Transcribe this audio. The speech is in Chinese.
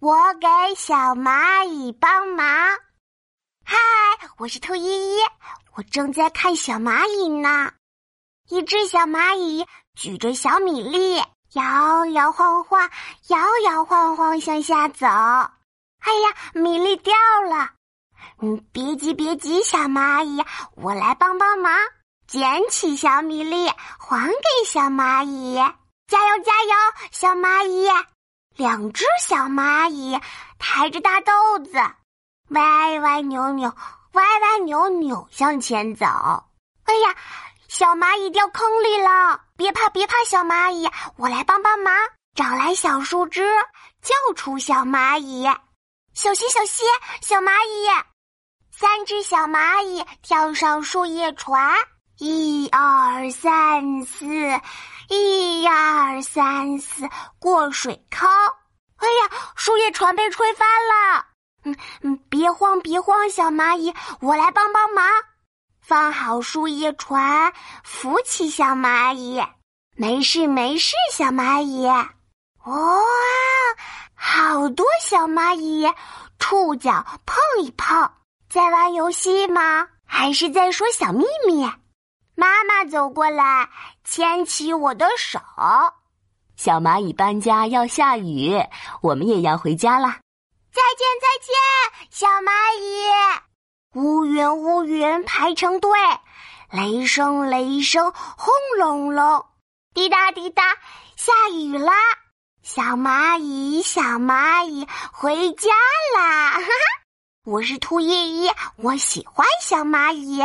我给小蚂蚁帮忙。嗨，我是兔依依，我正在看小蚂蚁呢。一只小蚂蚁举着小米粒，摇摇晃晃，摇摇晃晃向下走。哎呀，米粒掉了！嗯，别急别急，小蚂蚁，我来帮帮忙，捡起小米粒，还给小蚂蚁。加油加油，小蚂蚁！两只小蚂蚁抬着大豆子，歪歪扭扭，歪歪扭扭向前走。哎呀，小蚂蚁掉坑里了！别怕别怕，小蚂蚁，我来帮帮忙，找来小树枝，救出小蚂蚁。小心小心，小蚂蚁！三只小蚂蚁跳上树叶船，一二三四。一二三四，过水坑！哎呀，树叶船被吹翻了！嗯嗯，别慌别慌，小蚂蚁，我来帮帮忙。放好树叶船，扶起小蚂蚁。没事没事，小蚂蚁。哇，好多小蚂蚁，触角碰一碰，在玩游戏吗？还是在说小秘密？妈妈走过来，牵起我的手。小蚂蚁搬家要下雨，我们也要回家啦。再见，再见，小蚂蚁。乌云，乌云排成队，雷声，雷声轰隆隆，滴答滴答，下雨啦！小蚂蚁，小蚂蚁回家啦！哈哈，我是兔依依，我喜欢小蚂蚁。